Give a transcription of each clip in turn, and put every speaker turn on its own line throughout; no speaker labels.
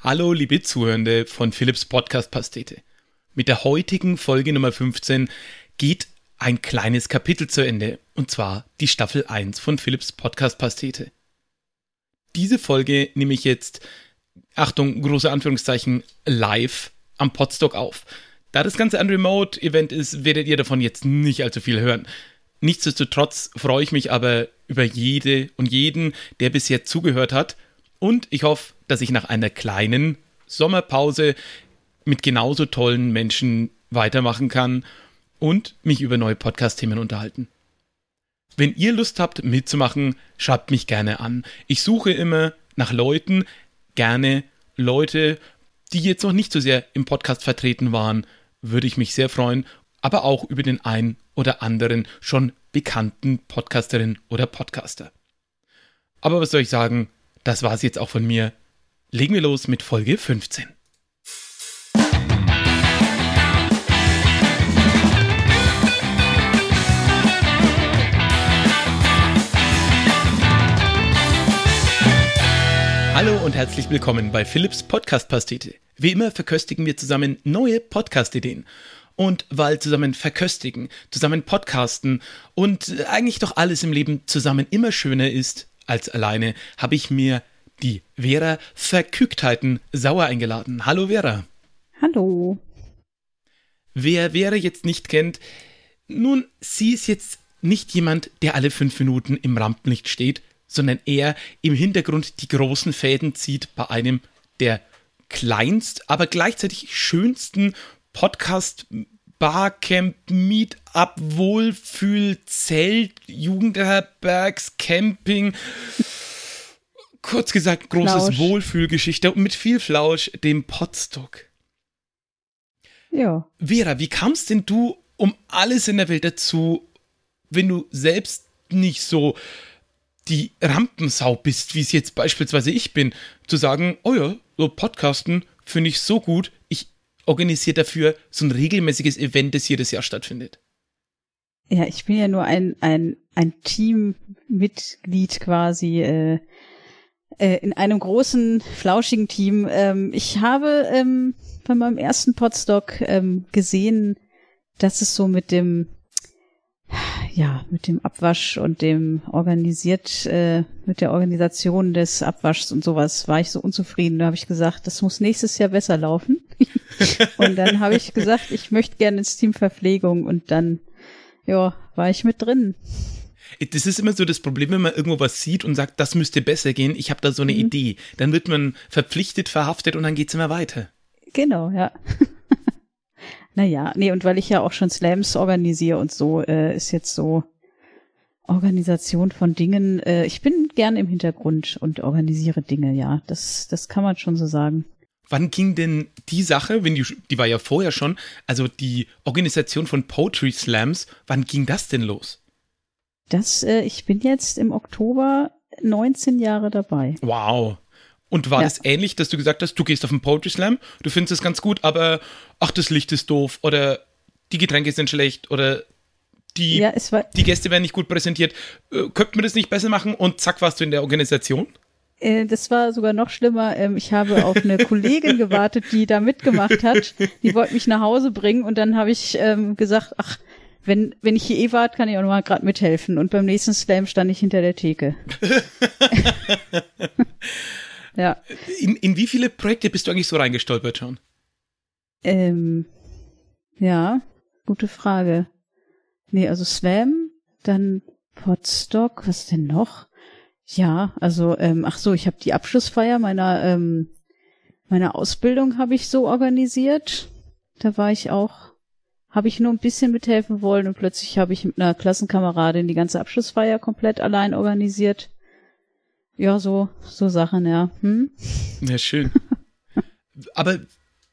Hallo, liebe Zuhörende von Philips Podcast Pastete. Mit der heutigen Folge Nummer 15 geht ein kleines Kapitel zu Ende, und zwar die Staffel 1 von Philips Podcast Pastete. Diese Folge nehme ich jetzt, Achtung, große Anführungszeichen, live am Podstock auf. Da das Ganze ein Remote-Event ist, werdet ihr davon jetzt nicht allzu viel hören. Nichtsdestotrotz freue ich mich aber über jede und jeden, der bisher zugehört hat – und ich hoffe, dass ich nach einer kleinen Sommerpause mit genauso tollen Menschen weitermachen kann und mich über neue Podcast-Themen unterhalten. Wenn ihr Lust habt mitzumachen, schreibt mich gerne an. Ich suche immer nach Leuten, gerne Leute, die jetzt noch nicht so sehr im Podcast vertreten waren, würde ich mich sehr freuen, aber auch über den ein oder anderen schon bekannten Podcasterin oder Podcaster. Aber was soll ich sagen? Das war es jetzt auch von mir. Legen wir los mit Folge 15. Hallo und herzlich willkommen bei Philips Podcast Pastete. Wie immer verköstigen wir zusammen neue Podcast-Ideen. Und weil zusammen verköstigen, zusammen podcasten und eigentlich doch alles im Leben zusammen immer schöner ist, als alleine habe ich mir die Vera Verkücktheiten sauer eingeladen. Hallo Vera.
Hallo.
Wer Vera jetzt nicht kennt, nun, sie ist jetzt nicht jemand, der alle fünf Minuten im Rampenlicht steht, sondern eher im Hintergrund die großen Fäden zieht bei einem der kleinst, aber gleichzeitig schönsten Podcast Barcamp, Meetup, Wohlfühl, Zelt, Jugendherbergs, Camping. Kurz gesagt, großes Flausch. Wohlfühlgeschichte und mit viel Flausch, dem Potstock.
Ja.
Vera, wie kamst denn du um alles in der Welt dazu, wenn du selbst nicht so die Rampensau bist, wie es jetzt beispielsweise ich bin, zu sagen, oh ja, so Podcasten finde ich so gut, organisiert dafür so ein regelmäßiges Event, das jedes Jahr stattfindet?
Ja, ich bin ja nur ein, ein, ein Teammitglied quasi äh, äh, in einem großen, flauschigen Team. Ähm, ich habe ähm, bei meinem ersten Podstock ähm, gesehen, dass es so mit dem ja, mit dem Abwasch und dem organisiert, äh, mit der Organisation des Abwaschs und sowas war ich so unzufrieden. Da habe ich gesagt, das muss nächstes Jahr besser laufen. und dann habe ich gesagt, ich möchte gerne ins Team Verpflegung und dann, ja, war ich mit drin.
Das ist immer so das Problem, wenn man irgendwo was sieht und sagt, das müsste besser gehen, ich habe da so eine mhm. Idee. Dann wird man verpflichtet, verhaftet und dann geht es immer weiter.
Genau, ja. Naja, nee, und weil ich ja auch schon Slams organisiere und so, äh, ist jetzt so Organisation von Dingen. Äh, ich bin gern im Hintergrund und organisiere Dinge, ja. Das, das kann man schon so sagen.
Wann ging denn die Sache, wenn die, die war ja vorher schon, also die Organisation von Poetry Slams, wann ging das denn los?
Das, äh, ich bin jetzt im Oktober 19 Jahre dabei.
Wow. Und war ja. das ähnlich, dass du gesagt hast, du gehst auf den Poetry Slam, du findest es ganz gut, aber ach, das Licht ist doof oder die Getränke sind schlecht oder die, ja, die Gäste werden nicht gut präsentiert. Äh, könnte man das nicht besser machen und zack, warst du in der Organisation?
Äh, das war sogar noch schlimmer. Ähm, ich habe auf eine Kollegin gewartet, die da mitgemacht hat. Die wollte mich nach Hause bringen und dann habe ich ähm, gesagt, ach, wenn, wenn ich hier eh warte, kann ich auch noch mal gerade mithelfen. Und beim nächsten Slam stand ich hinter der Theke.
Ja. In, in wie viele Projekte bist du eigentlich so reingestolpert schon?
Ähm, ja, gute Frage. Nee, also Swam, dann Podstock, was denn noch? Ja, also, ähm, ach so, ich habe die Abschlussfeier meiner, ähm, meiner Ausbildung habe ich so organisiert. Da war ich auch, habe ich nur ein bisschen mithelfen wollen und plötzlich habe ich mit einer Klassenkameradin die ganze Abschlussfeier komplett allein organisiert. Ja, so, so Sachen, ja. Hm?
Ja, schön. Aber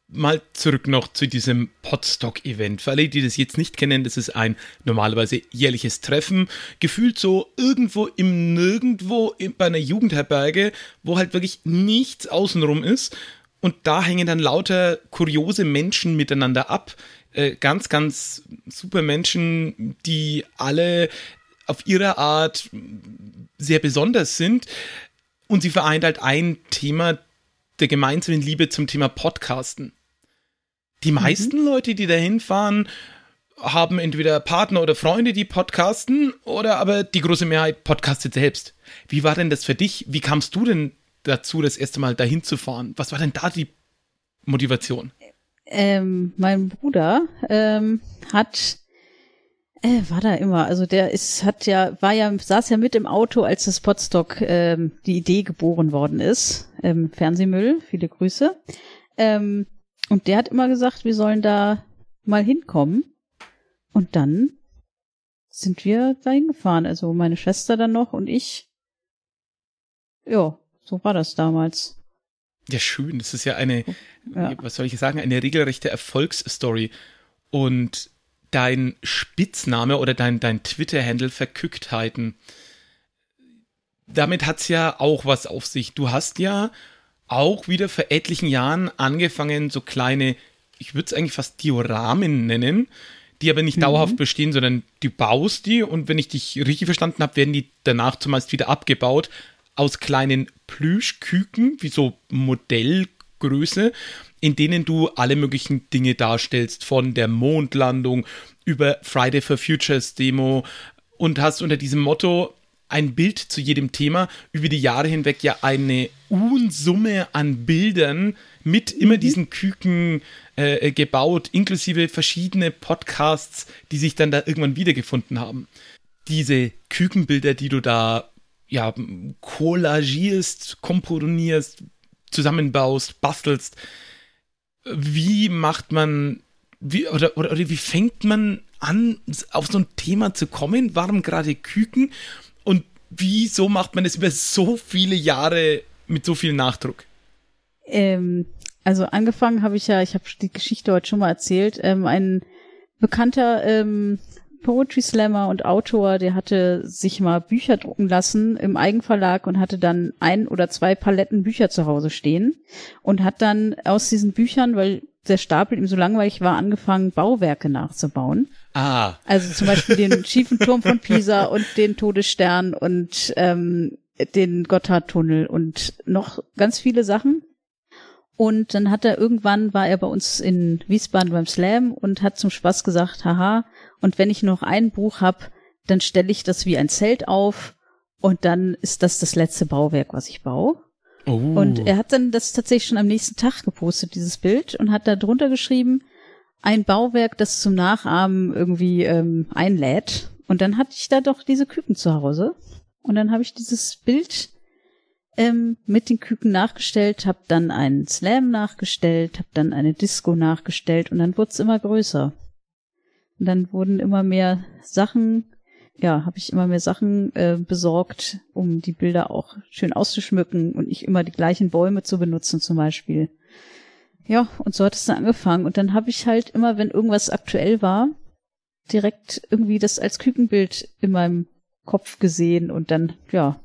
mal zurück noch zu diesem Podstock-Event. Für alle, die das jetzt nicht kennen, das ist ein normalerweise jährliches Treffen, gefühlt so irgendwo im Nirgendwo bei einer Jugendherberge, wo halt wirklich nichts außenrum ist. Und da hängen dann lauter kuriose Menschen miteinander ab. Äh, ganz, ganz super Menschen, die alle auf ihre Art sehr besonders sind. Und sie vereint halt ein Thema, der gemeinsamen Liebe zum Thema Podcasten. Die mhm. meisten mhm. Leute, die da hinfahren, haben entweder Partner oder Freunde, die podcasten, oder aber die große Mehrheit podcastet selbst. Wie war denn das für dich? Wie kamst du denn dazu, das erste Mal dahin zu fahren? Was war denn da die Motivation?
Ähm, mein Bruder ähm, hat äh, war da immer, also der ist, hat ja, war ja, saß ja mit im Auto, als das Potstock ähm, die Idee geboren worden ist. Ähm, Fernsehmüll, viele Grüße. Ähm, und der hat immer gesagt, wir sollen da mal hinkommen. Und dann sind wir da hingefahren. Also meine Schwester dann noch und ich. Ja, so war das damals.
Ja, schön. Das ist ja eine, ja. was soll ich sagen, eine regelrechte Erfolgsstory. Und dein Spitzname oder dein, dein Twitter-Handle Verkücktheiten, damit hat es ja auch was auf sich. Du hast ja auch wieder vor etlichen Jahren angefangen, so kleine, ich würde es eigentlich fast Dioramen nennen, die aber nicht mhm. dauerhaft bestehen, sondern du baust die und wenn ich dich richtig verstanden habe, werden die danach zumeist wieder abgebaut aus kleinen Plüschküken, wie so Modellgröße, in denen du alle möglichen Dinge darstellst, von der Mondlandung über Friday for Futures Demo und hast unter diesem Motto ein Bild zu jedem Thema über die Jahre hinweg ja eine Unsumme an Bildern mit immer mhm. diesen Küken äh, gebaut, inklusive verschiedene Podcasts, die sich dann da irgendwann wiedergefunden haben. Diese Kükenbilder, die du da ja collagierst, komponierst, zusammenbaust, bastelst, wie macht man, wie, oder, oder, oder wie fängt man an, auf so ein Thema zu kommen? Warum gerade Küken? Und wieso macht man es über so viele Jahre mit so viel Nachdruck?
Ähm, also angefangen habe ich ja, ich habe die Geschichte heute schon mal erzählt, ähm, ein bekannter ähm, Poetry Slammer und Autor, der hatte sich mal Bücher drucken lassen im Eigenverlag und hatte dann ein oder zwei Paletten Bücher zu Hause stehen und hat dann aus diesen Büchern, weil der Stapel ihm so langweilig war, angefangen, Bauwerke nachzubauen.
Ah.
Also zum Beispiel den schiefen Turm von Pisa und den Todesstern und ähm, den Gotthardtunnel und noch ganz viele Sachen. Und dann hat er irgendwann, war er bei uns in Wiesbaden beim Slam und hat zum Spaß gesagt, haha, und wenn ich noch ein Buch habe, dann stelle ich das wie ein Zelt auf und dann ist das das letzte Bauwerk, was ich baue. Oh. Und er hat dann das tatsächlich schon am nächsten Tag gepostet, dieses Bild, und hat da drunter geschrieben, ein Bauwerk, das zum Nachahmen irgendwie ähm, einlädt. Und dann hatte ich da doch diese Küken zu Hause. Und dann habe ich dieses Bild ähm, mit den Küken nachgestellt, habe dann einen Slam nachgestellt, habe dann eine Disco nachgestellt und dann wurde es immer größer. Und dann wurden immer mehr Sachen, ja, habe ich immer mehr Sachen äh, besorgt, um die Bilder auch schön auszuschmücken und nicht immer die gleichen Bäume zu benutzen zum Beispiel. Ja, und so hat es dann angefangen. Und dann habe ich halt immer, wenn irgendwas aktuell war, direkt irgendwie das als Kükenbild in meinem Kopf gesehen und dann, ja,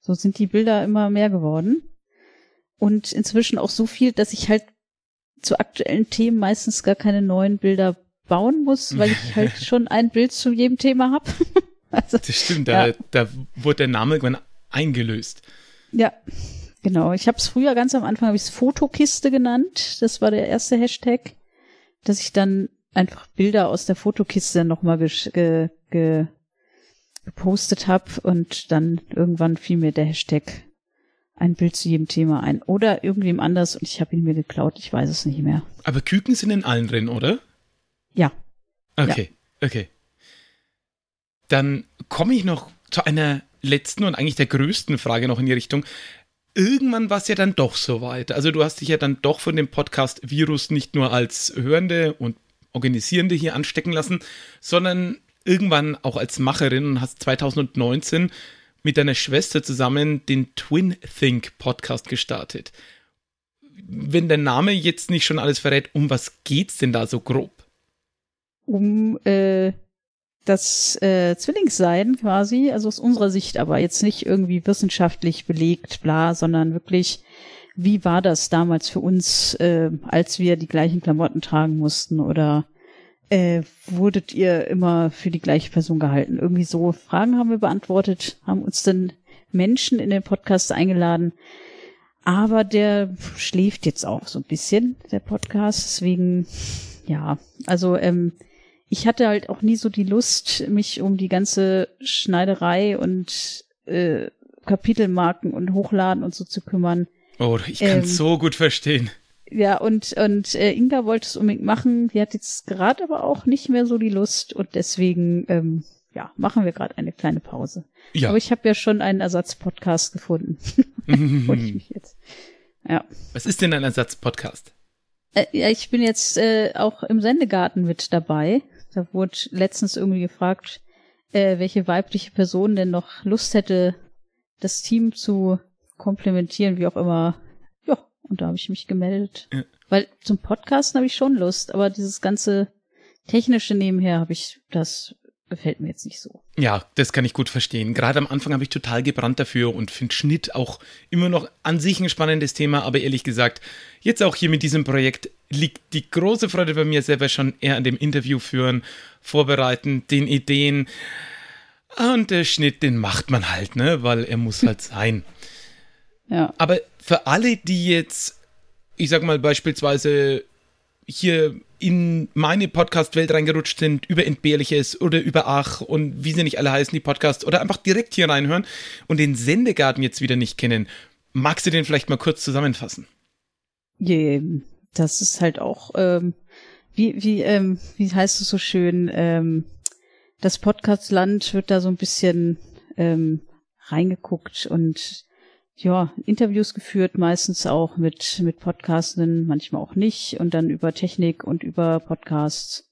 so sind die Bilder immer mehr geworden. Und inzwischen auch so viel, dass ich halt zu aktuellen Themen meistens gar keine neuen Bilder bauen muss, weil ich halt schon ein Bild zu jedem Thema habe.
also, das stimmt, da, ja. da wurde der Name irgendwann eingelöst.
Ja, genau. Ich habe es früher ganz am Anfang habe ich es Fotokiste genannt. Das war der erste Hashtag, dass ich dann einfach Bilder aus der Fotokiste nochmal ge, ge, gepostet habe und dann irgendwann fiel mir der Hashtag ein Bild zu jedem Thema ein. Oder irgendwem anders und ich habe ihn mir geklaut, ich weiß es nicht mehr.
Aber Küken sind in allen drin, oder?
Ja.
Okay, ja. okay. Dann komme ich noch zu einer letzten und eigentlich der größten Frage noch in die Richtung. Irgendwann war es ja dann doch soweit. Also du hast dich ja dann doch von dem Podcast Virus nicht nur als Hörende und Organisierende hier anstecken lassen, sondern irgendwann auch als Macherin und hast 2019 mit deiner Schwester zusammen den Twin Think Podcast gestartet. Wenn der Name jetzt nicht schon alles verrät, um was geht's denn da so grob?
um äh, das äh, Zwillingssein quasi, also aus unserer Sicht aber jetzt nicht irgendwie wissenschaftlich belegt, bla, sondern wirklich, wie war das damals für uns, äh, als wir die gleichen Klamotten tragen mussten oder äh, wurdet ihr immer für die gleiche Person gehalten? Irgendwie so Fragen haben wir beantwortet, haben uns dann Menschen in den Podcast eingeladen, aber der schläft jetzt auch so ein bisschen, der Podcast. Deswegen, ja, also ähm, ich hatte halt auch nie so die Lust, mich um die ganze Schneiderei und äh, Kapitelmarken und Hochladen und so zu kümmern.
Oh, ich kann ähm, so gut verstehen.
Ja, und, und äh, Inga wollte es unbedingt machen. Die hat jetzt gerade aber auch nicht mehr so die Lust und deswegen, ähm, ja, machen wir gerade eine kleine Pause. Ja. Aber ich habe ja schon einen Ersatzpodcast gefunden. ich mich jetzt.
Ja. Was ist denn ein Ersatzpodcast?
Äh, ja, ich bin jetzt äh, auch im Sendegarten mit dabei. Da wurde letztens irgendwie gefragt, äh, welche weibliche Person denn noch Lust hätte, das Team zu komplementieren, wie auch immer. Und da habe ich mich gemeldet. Ja. Weil zum Podcasten habe ich schon Lust, aber dieses ganze technische nebenher habe ich, das gefällt mir jetzt nicht so.
Ja, das kann ich gut verstehen. Gerade am Anfang habe ich total gebrannt dafür und finde Schnitt auch immer noch an sich ein spannendes Thema, aber ehrlich gesagt, jetzt auch hier mit diesem Projekt liegt die große Freude bei mir selber schon eher an dem Interview führen, vorbereiten, den Ideen. Und der Schnitt, den macht man halt, ne, weil er muss halt sein. Ja. Aber für alle, die jetzt, ich sag mal beispielsweise hier in meine Podcast-Welt reingerutscht sind, über Entbehrliches oder über Ach und wie sie nicht alle heißen, die Podcasts, oder einfach direkt hier reinhören und den Sendegarten jetzt wieder nicht kennen, magst du den vielleicht mal kurz zusammenfassen?
Yeah, das ist halt auch, ähm, wie, wie, ähm, wie heißt es so schön, ähm, das Podcastland wird da so ein bisschen ähm, reingeguckt und ja, Interviews geführt, meistens auch mit, mit Podcastenden, manchmal auch nicht und dann über Technik und über Podcasts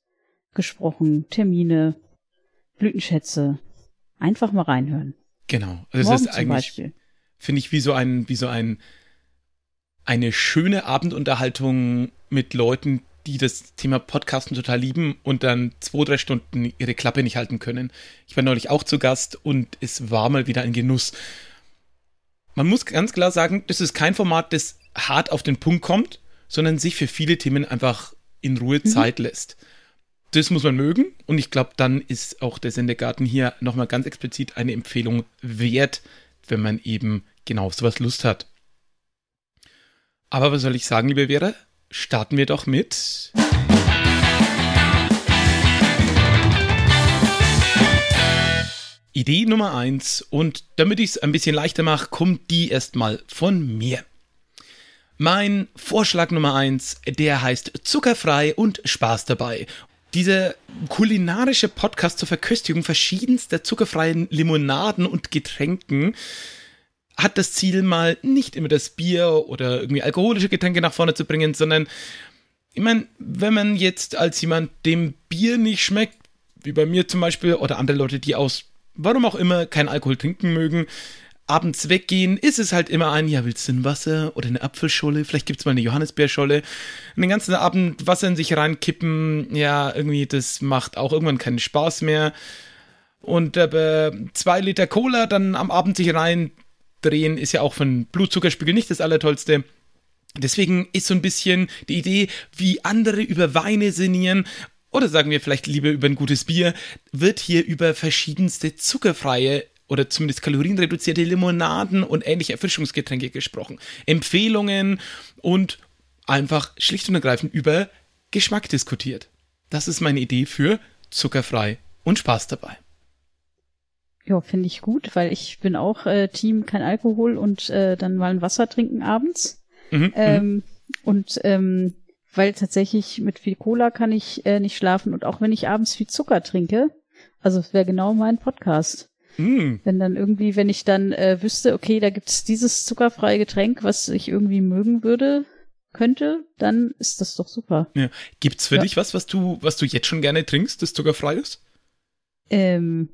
gesprochen, Termine, Blütenschätze. Einfach mal reinhören.
Genau. Also es ist eigentlich, finde ich, wie so ein, wie so ein, eine schöne Abendunterhaltung mit Leuten, die das Thema Podcasten total lieben und dann zwei, drei Stunden ihre Klappe nicht halten können. Ich war neulich auch zu Gast und es war mal wieder ein Genuss man muss ganz klar sagen, das ist kein Format, das hart auf den Punkt kommt, sondern sich für viele Themen einfach in Ruhe mhm. Zeit lässt. Das muss man mögen und ich glaube, dann ist auch der Sendegarten hier nochmal ganz explizit eine Empfehlung wert, wenn man eben genau auf sowas Lust hat. Aber was soll ich sagen, liebe Vera? Starten wir doch mit. Idee Nummer eins und damit ich es ein bisschen leichter mache, kommt die erstmal von mir. Mein Vorschlag Nummer eins, der heißt Zuckerfrei und Spaß dabei. Dieser kulinarische Podcast zur Verköstigung verschiedenster zuckerfreien Limonaden und Getränken hat das Ziel, mal nicht immer das Bier oder irgendwie alkoholische Getränke nach vorne zu bringen, sondern ich meine, wenn man jetzt als jemand dem Bier nicht schmeckt, wie bei mir zum Beispiel, oder andere Leute, die aus warum auch immer, kein Alkohol trinken mögen, abends weggehen, ist es halt immer ein, ja, willst du ein Wasser oder eine Apfelscholle? Vielleicht gibt es mal eine Johannisbeerscholle. Und den ganzen Abend Wasser in sich reinkippen, ja, irgendwie, das macht auch irgendwann keinen Spaß mehr. Und äh, zwei Liter Cola dann am Abend sich reindrehen, ist ja auch für den Blutzuckerspiegel nicht das Allertollste. Deswegen ist so ein bisschen die Idee, wie andere über Weine sinnieren oder sagen wir vielleicht lieber über ein gutes Bier, wird hier über verschiedenste zuckerfreie oder zumindest kalorienreduzierte Limonaden und ähnliche Erfrischungsgetränke gesprochen. Empfehlungen und einfach schlicht und ergreifend über Geschmack diskutiert. Das ist meine Idee für zuckerfrei und Spaß dabei.
Ja, finde ich gut, weil ich bin auch äh, Team kein Alkohol und äh, dann mal ein Wasser trinken abends. Mhm, ähm, mhm. und ähm, weil tatsächlich mit viel Cola kann ich äh, nicht schlafen und auch wenn ich abends viel Zucker trinke, also es wäre genau mein Podcast. Mm. Wenn dann irgendwie, wenn ich dann äh, wüsste, okay, da gibt's dieses zuckerfreie Getränk, was ich irgendwie mögen würde, könnte, dann ist das doch super.
Ja. Gibt's für ja. dich was, was du, was du jetzt schon gerne trinkst, das zuckerfrei ist?
Ähm,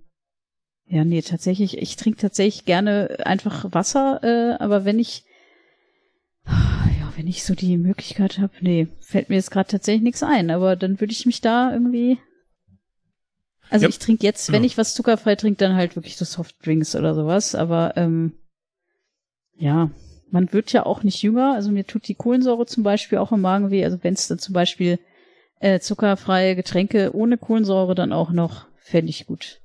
ja, nee, tatsächlich, ich trinke tatsächlich gerne einfach Wasser, äh, aber wenn ich wenn ich so die Möglichkeit habe, nee, fällt mir jetzt gerade tatsächlich nichts ein, aber dann würde ich mich da irgendwie. Also ja. ich trinke jetzt, wenn ja. ich was zuckerfrei trinke, dann halt wirklich so Softdrinks oder sowas, aber ähm, ja, man wird ja auch nicht jünger. Also mir tut die Kohlensäure zum Beispiel auch im Magen weh. Also wenn es dann zum Beispiel äh, zuckerfreie Getränke ohne Kohlensäure dann auch noch, fände ich gut.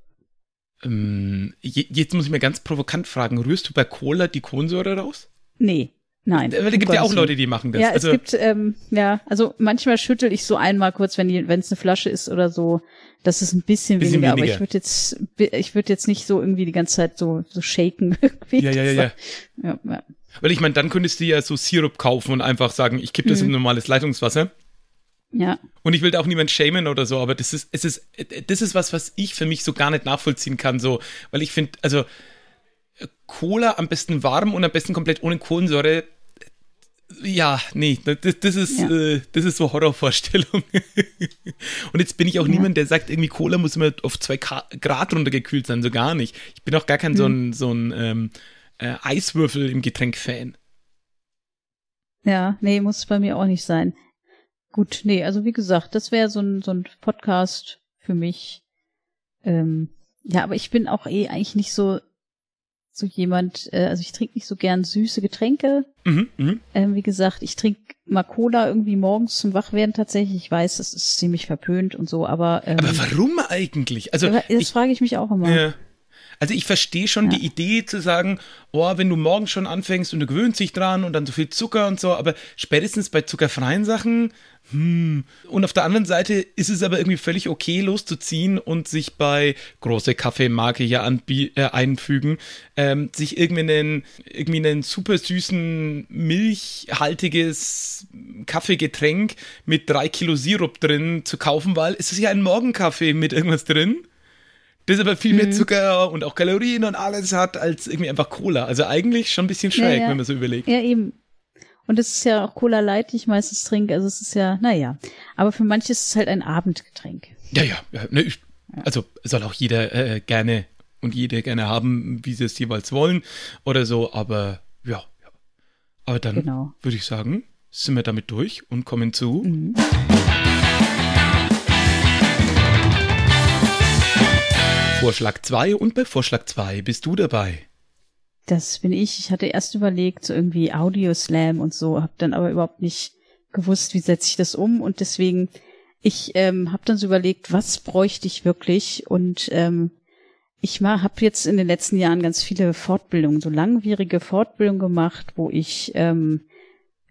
Ähm, jetzt muss ich mir ganz provokant fragen, rührst du bei Cola die Kohlensäure raus?
Nee, Nein.
Weil es gibt ja auch Leute, die machen das.
Ja, also, es gibt, ähm, ja, also manchmal schüttel ich so einmal kurz, wenn es eine Flasche ist oder so, das ist ein bisschen, bisschen weniger, weniger, aber ich würde jetzt, ich würde jetzt nicht so irgendwie die ganze Zeit so, so shaken irgendwie.
Ja, ja, ja, ja. ja, ja. Weil ich meine, dann könntest du ja so Sirup kaufen und einfach sagen, ich kippe das mhm. in normales Leitungswasser.
Ja.
Und ich will da auch niemand schämen oder so, aber das ist, es ist, das ist was, was ich für mich so gar nicht nachvollziehen kann, so, weil ich finde, also Cola am besten warm und am besten komplett ohne Kohlensäure. Ja, nee, das, das ist, ja. äh, das ist so Horrorvorstellung. und jetzt bin ich auch ja. niemand, der sagt, irgendwie Cola muss immer auf zwei Grad runtergekühlt sein, so gar nicht. Ich bin auch gar kein hm. so ein, so ein ähm, äh, Eiswürfel im Getränk-Fan.
Ja, nee, muss bei mir auch nicht sein. Gut, nee, also wie gesagt, das wäre so ein, so ein Podcast für mich. Ähm, ja, aber ich bin auch eh eigentlich nicht so so jemand, äh, also ich trinke nicht so gern süße Getränke. Mhm, mh. ähm, wie gesagt, ich trinke mal Cola irgendwie morgens zum Wachwerden tatsächlich. Ich weiß, das ist ziemlich verpönt und so, aber.
Ähm, aber warum eigentlich? Also
das frage ich mich auch immer.
Ja. Also ich verstehe schon ja. die Idee zu sagen, oh, wenn du morgens schon anfängst und du gewöhnst dich dran und dann so viel Zucker und so, aber spätestens bei zuckerfreien Sachen, hm. Und auf der anderen Seite ist es aber irgendwie völlig okay, loszuziehen und sich bei große Kaffeemarke hier äh, einfügen, ähm, sich irgendwie einen, irgendwie einen super süßen, milchhaltiges Kaffeegetränk mit drei Kilo Sirup drin zu kaufen, weil es ist ja ein Morgenkaffee mit irgendwas drin das aber viel mehr mhm. Zucker und auch Kalorien und alles hat als irgendwie einfach Cola. Also eigentlich schon ein bisschen schräg, ja, ja. wenn man so überlegt.
Ja, eben. Und es ist ja auch Cola Light, die ich meistens trinke. Also es ist ja, naja. Aber für manche ist es halt ein Abendgetränk.
Ja, ja. ja, ne, ich, also soll auch jeder äh, gerne und jede gerne haben, wie sie es jeweils wollen oder so. Aber ja, ja. Aber dann genau. würde ich sagen, sind wir damit durch und kommen zu. Mhm. Vorschlag 2 und bei Vorschlag 2 bist du dabei.
Das bin ich. Ich hatte erst überlegt, so irgendwie Audio-Slam und so, habe dann aber überhaupt nicht gewusst, wie setze ich das um und deswegen, ich ähm, habe dann so überlegt, was bräuchte ich wirklich und ähm, ich habe jetzt in den letzten Jahren ganz viele Fortbildungen, so langwierige Fortbildungen gemacht, wo ich ähm,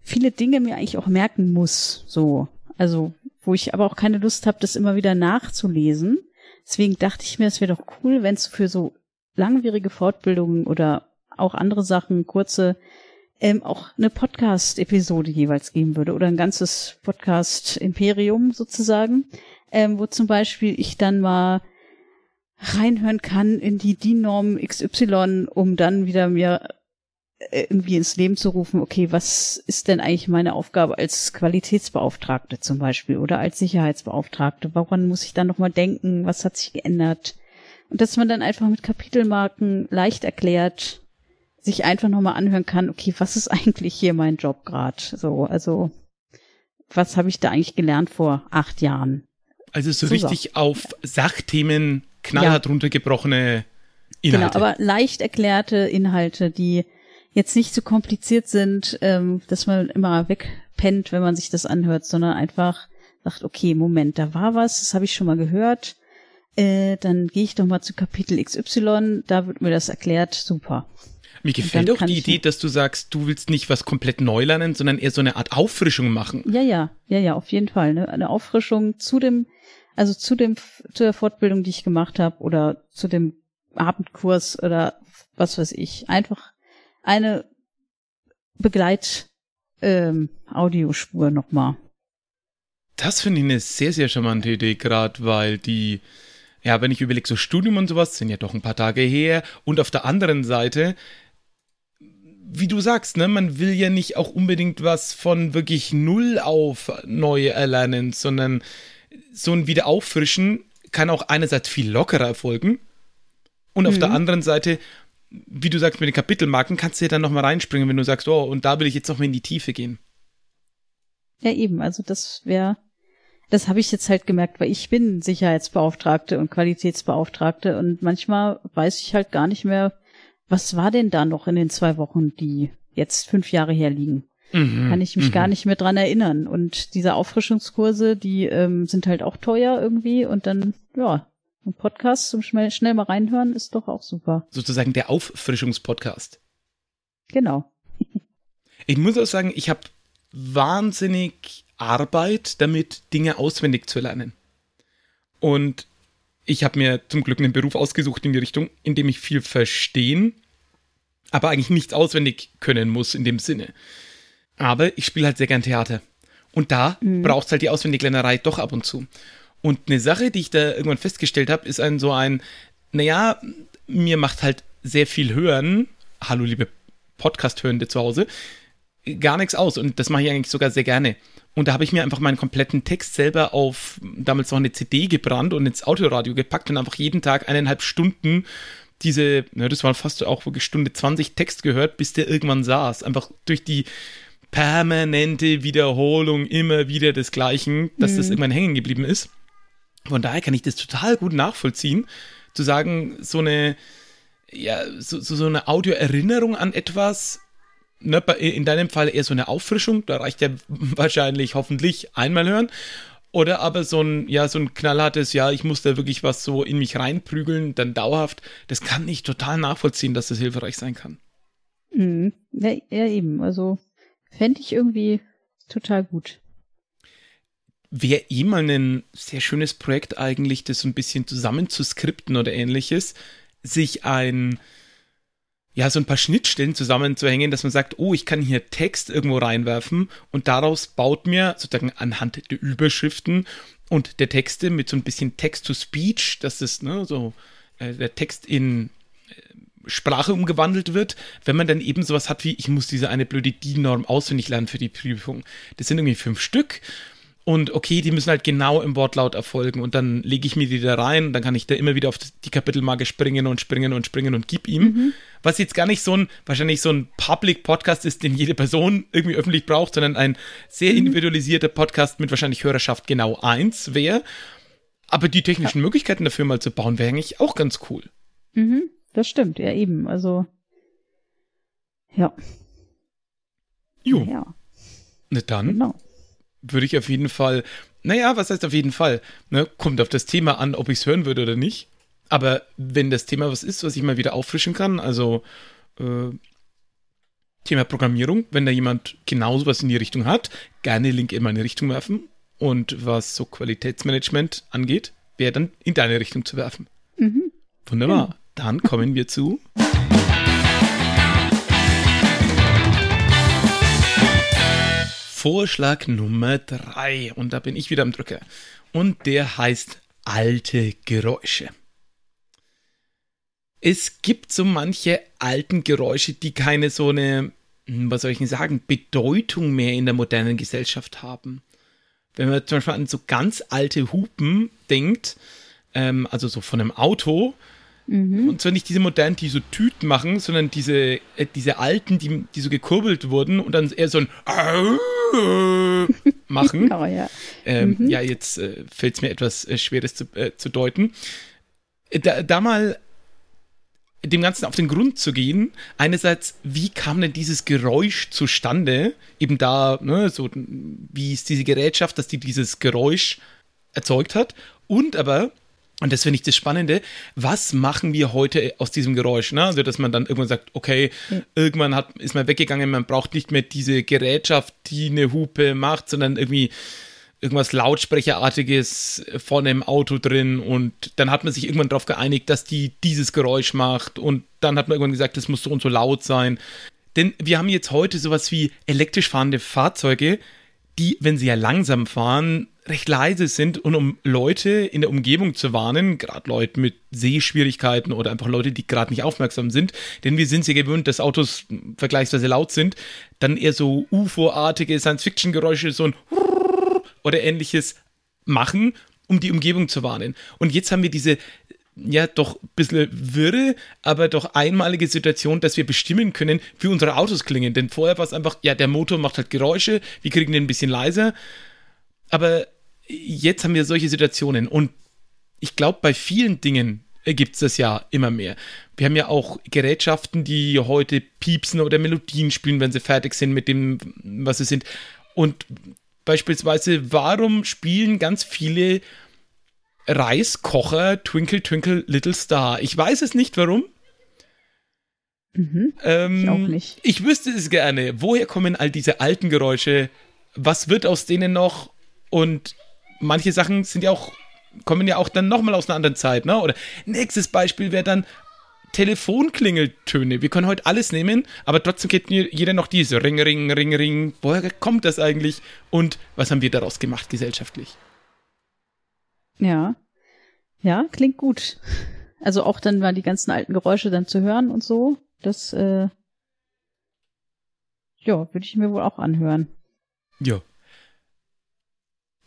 viele Dinge mir eigentlich auch merken muss, so, also wo ich aber auch keine Lust habe, das immer wieder nachzulesen Deswegen dachte ich mir, es wäre doch cool, wenn es für so langwierige Fortbildungen oder auch andere Sachen, kurze, ähm, auch eine Podcast-Episode jeweils geben würde oder ein ganzes Podcast-Imperium sozusagen, ähm, wo zum Beispiel ich dann mal reinhören kann in die DIN-Norm XY, um dann wieder mir irgendwie ins Leben zu rufen, okay, was ist denn eigentlich meine Aufgabe als Qualitätsbeauftragte zum Beispiel oder als Sicherheitsbeauftragte? Woran muss ich dann nochmal denken? Was hat sich geändert? Und dass man dann einfach mit Kapitelmarken leicht erklärt, sich einfach nochmal anhören kann, okay, was ist eigentlich hier mein Job gerade? So, also, was habe ich da eigentlich gelernt vor acht Jahren?
Also so, so richtig so. auf Sachthemen knallhart ja. runtergebrochene Inhalte.
Genau, aber leicht erklärte Inhalte, die jetzt nicht so kompliziert sind, ähm, dass man immer wegpennt, wenn man sich das anhört, sondern einfach sagt, okay, Moment, da war was, das habe ich schon mal gehört. Äh, dann gehe ich doch mal zu Kapitel XY, da wird mir das erklärt, super.
Mir gefällt auch die Idee, dass du sagst, du willst nicht was komplett neu lernen, sondern eher so eine Art Auffrischung machen.
Ja, ja, ja, ja, auf jeden Fall. Ne? Eine Auffrischung zu dem, also zu dem, zu der Fortbildung, die ich gemacht habe, oder zu dem Abendkurs oder was weiß ich. Einfach eine Begleit ähm, Audiospur nochmal.
Das finde ich eine sehr, sehr charmante Idee, gerade weil die, ja, wenn ich überlege, so Studium und sowas sind ja doch ein paar Tage her. Und auf der anderen Seite, wie du sagst, ne, man will ja nicht auch unbedingt was von wirklich null auf neu erlernen, sondern so ein Wiederauffrischen kann auch einerseits viel lockerer erfolgen. Und auf mhm. der anderen Seite wie du sagst, mit den Kapitelmarken kannst du ja dann nochmal reinspringen, wenn du sagst, oh, und da will ich jetzt nochmal in die Tiefe gehen.
Ja, eben, also das wäre, das habe ich jetzt halt gemerkt, weil ich bin Sicherheitsbeauftragte und Qualitätsbeauftragte und manchmal weiß ich halt gar nicht mehr, was war denn da noch in den zwei Wochen, die jetzt fünf Jahre her liegen. Mhm, Kann ich mich mhm. gar nicht mehr dran erinnern. Und diese Auffrischungskurse, die ähm, sind halt auch teuer irgendwie und dann, ja, ein Podcast zum schnell, schnell mal reinhören ist doch auch super.
Sozusagen der Auffrischungspodcast.
Genau.
Ich muss auch sagen, ich habe wahnsinnig Arbeit damit, Dinge auswendig zu lernen. Und ich habe mir zum Glück einen Beruf ausgesucht in die Richtung, in dem ich viel verstehen, aber eigentlich nichts auswendig können muss in dem Sinne. Aber ich spiele halt sehr gern Theater. Und da mhm. braucht es halt die Auswendiglernerei doch ab und zu. Und eine Sache, die ich da irgendwann festgestellt habe, ist ein so ein, naja, mir macht halt sehr viel Hören, hallo liebe Podcast-Hörende zu Hause, gar nichts aus. Und das mache ich eigentlich sogar sehr gerne. Und da habe ich mir einfach meinen kompletten Text selber auf damals noch eine CD gebrannt und ins Autoradio gepackt und einfach jeden Tag eineinhalb Stunden diese, ne, das war fast auch wirklich Stunde 20 Text gehört, bis der irgendwann saß. Einfach durch die permanente Wiederholung immer wieder des Gleichen, dass mhm. das irgendwann hängen geblieben ist. Von daher kann ich das total gut nachvollziehen, zu sagen, so eine, ja, so, so, eine Audioerinnerung an etwas ne, in deinem Fall eher so eine Auffrischung, da reicht ja wahrscheinlich hoffentlich einmal hören. Oder aber so ein, ja, so ein knallhartes, ja, ich muss da wirklich was so in mich reinprügeln, dann dauerhaft. Das kann ich total nachvollziehen, dass das hilfreich sein kann.
Mhm. Ja, ja, eben. Also fände ich irgendwie total gut.
Wäre eh mal ein sehr schönes Projekt eigentlich, das so ein bisschen zusammen zu skripten oder ähnliches, sich ein, ja, so ein paar Schnittstellen zusammenzuhängen, dass man sagt, oh, ich kann hier Text irgendwo reinwerfen und daraus baut mir sozusagen anhand der Überschriften und der Texte mit so ein bisschen Text-to-Speech, dass das, ne, so äh, der Text in äh, Sprache umgewandelt wird, wenn man dann eben sowas hat wie, ich muss diese eine blöde DIN-Norm auswendig lernen für die Prüfung. Das sind irgendwie fünf Stück und okay, die müssen halt genau im Wortlaut erfolgen und dann lege ich mir die da rein, dann kann ich da immer wieder auf die Kapitelmarke springen und springen und springen und gib ihm. Mhm. Was jetzt gar nicht so ein, wahrscheinlich so ein Public-Podcast ist, den jede Person irgendwie öffentlich braucht, sondern ein sehr mhm. individualisierter Podcast mit wahrscheinlich Hörerschaft genau eins wäre. Aber die technischen ja. Möglichkeiten dafür mal zu bauen, wäre eigentlich auch ganz cool.
Mhm, das stimmt, ja eben. Also, ja.
Jo. Ja. Na dann. Genau würde ich auf jeden Fall, naja, was heißt auf jeden Fall? Ne? Kommt auf das Thema an, ob ich es hören würde oder nicht. Aber wenn das Thema was ist, was ich mal wieder auffrischen kann, also äh, Thema Programmierung, wenn da jemand genauso was in die Richtung hat, gerne Link in meine Richtung werfen. Und was so Qualitätsmanagement angeht, wäre dann in deine Richtung zu werfen. Mhm. Wunderbar. Ja. Dann kommen wir zu Vorschlag Nummer drei. Und da bin ich wieder am Drücker. Und der heißt alte Geräusche. Es gibt so manche alten Geräusche, die keine so eine, hm, was soll ich denn sagen, Bedeutung mehr in der modernen Gesellschaft haben. Wenn man zum Beispiel an so ganz alte Hupen denkt, ähm, also so von einem Auto, Mhm. Und zwar nicht diese modernen, die so Tüten machen, sondern diese, äh, diese alten, die, die so gekurbelt wurden und dann eher so ein machen. Oh, ja. Ähm, mhm. ja, jetzt äh, fällt es mir etwas äh, Schweres zu, äh, zu deuten. Äh, da, da mal dem Ganzen auf den Grund zu gehen. Einerseits, wie kam denn dieses Geräusch zustande? Eben da, ne, so, wie ist diese Gerätschaft, dass die dieses Geräusch erzeugt hat? Und aber, und das finde ich das Spannende. Was machen wir heute aus diesem Geräusch? Ne? Also, dass man dann irgendwann sagt, okay, ja. irgendwann hat, ist man weggegangen, man braucht nicht mehr diese Gerätschaft, die eine Hupe macht, sondern irgendwie irgendwas Lautsprecherartiges vorne im Auto drin und dann hat man sich irgendwann darauf geeinigt, dass die dieses Geräusch macht und dann hat man irgendwann gesagt, das muss so und so laut sein. Denn wir haben jetzt heute sowas wie elektrisch fahrende Fahrzeuge, die, wenn sie ja langsam fahren, recht leise sind und um Leute in der Umgebung zu warnen, gerade Leute mit Sehschwierigkeiten oder einfach Leute, die gerade nicht aufmerksam sind, denn wir sind sehr gewöhnt, dass Autos vergleichsweise laut sind, dann eher so UFO-artige Science-Fiction-Geräusche, so ein oder ähnliches machen, um die Umgebung zu warnen. Und jetzt haben wir diese ja doch ein bisschen wirre, aber doch einmalige Situation, dass wir bestimmen können, wie unsere Autos klingen. Denn vorher war es einfach, ja, der Motor macht halt Geräusche, wir kriegen den ein bisschen leiser. Aber jetzt haben wir solche Situationen und ich glaube, bei vielen Dingen gibt es das ja immer mehr. Wir haben ja auch Gerätschaften, die heute piepsen oder Melodien spielen, wenn sie fertig sind mit dem, was sie sind. Und beispielsweise, warum spielen ganz viele Reiskocher Twinkle Twinkle Little Star? Ich weiß es nicht warum.
Mhm.
Ähm,
Ich auch nicht.
Ich wüsste es gerne. Woher kommen all diese alten Geräusche? Was wird aus denen noch? Und manche Sachen sind ja auch, kommen ja auch dann nochmal aus einer anderen Zeit, ne? Oder nächstes Beispiel wäre dann Telefonklingeltöne. Wir können heute alles nehmen, aber trotzdem kennt jeder noch diese Ring, Ring, Ring, Ring. Woher kommt das eigentlich? Und was haben wir daraus gemacht gesellschaftlich?
Ja. Ja, klingt gut. Also auch dann mal die ganzen alten Geräusche dann zu hören und so. Das, äh, ja, würde ich mir wohl auch anhören.
Ja.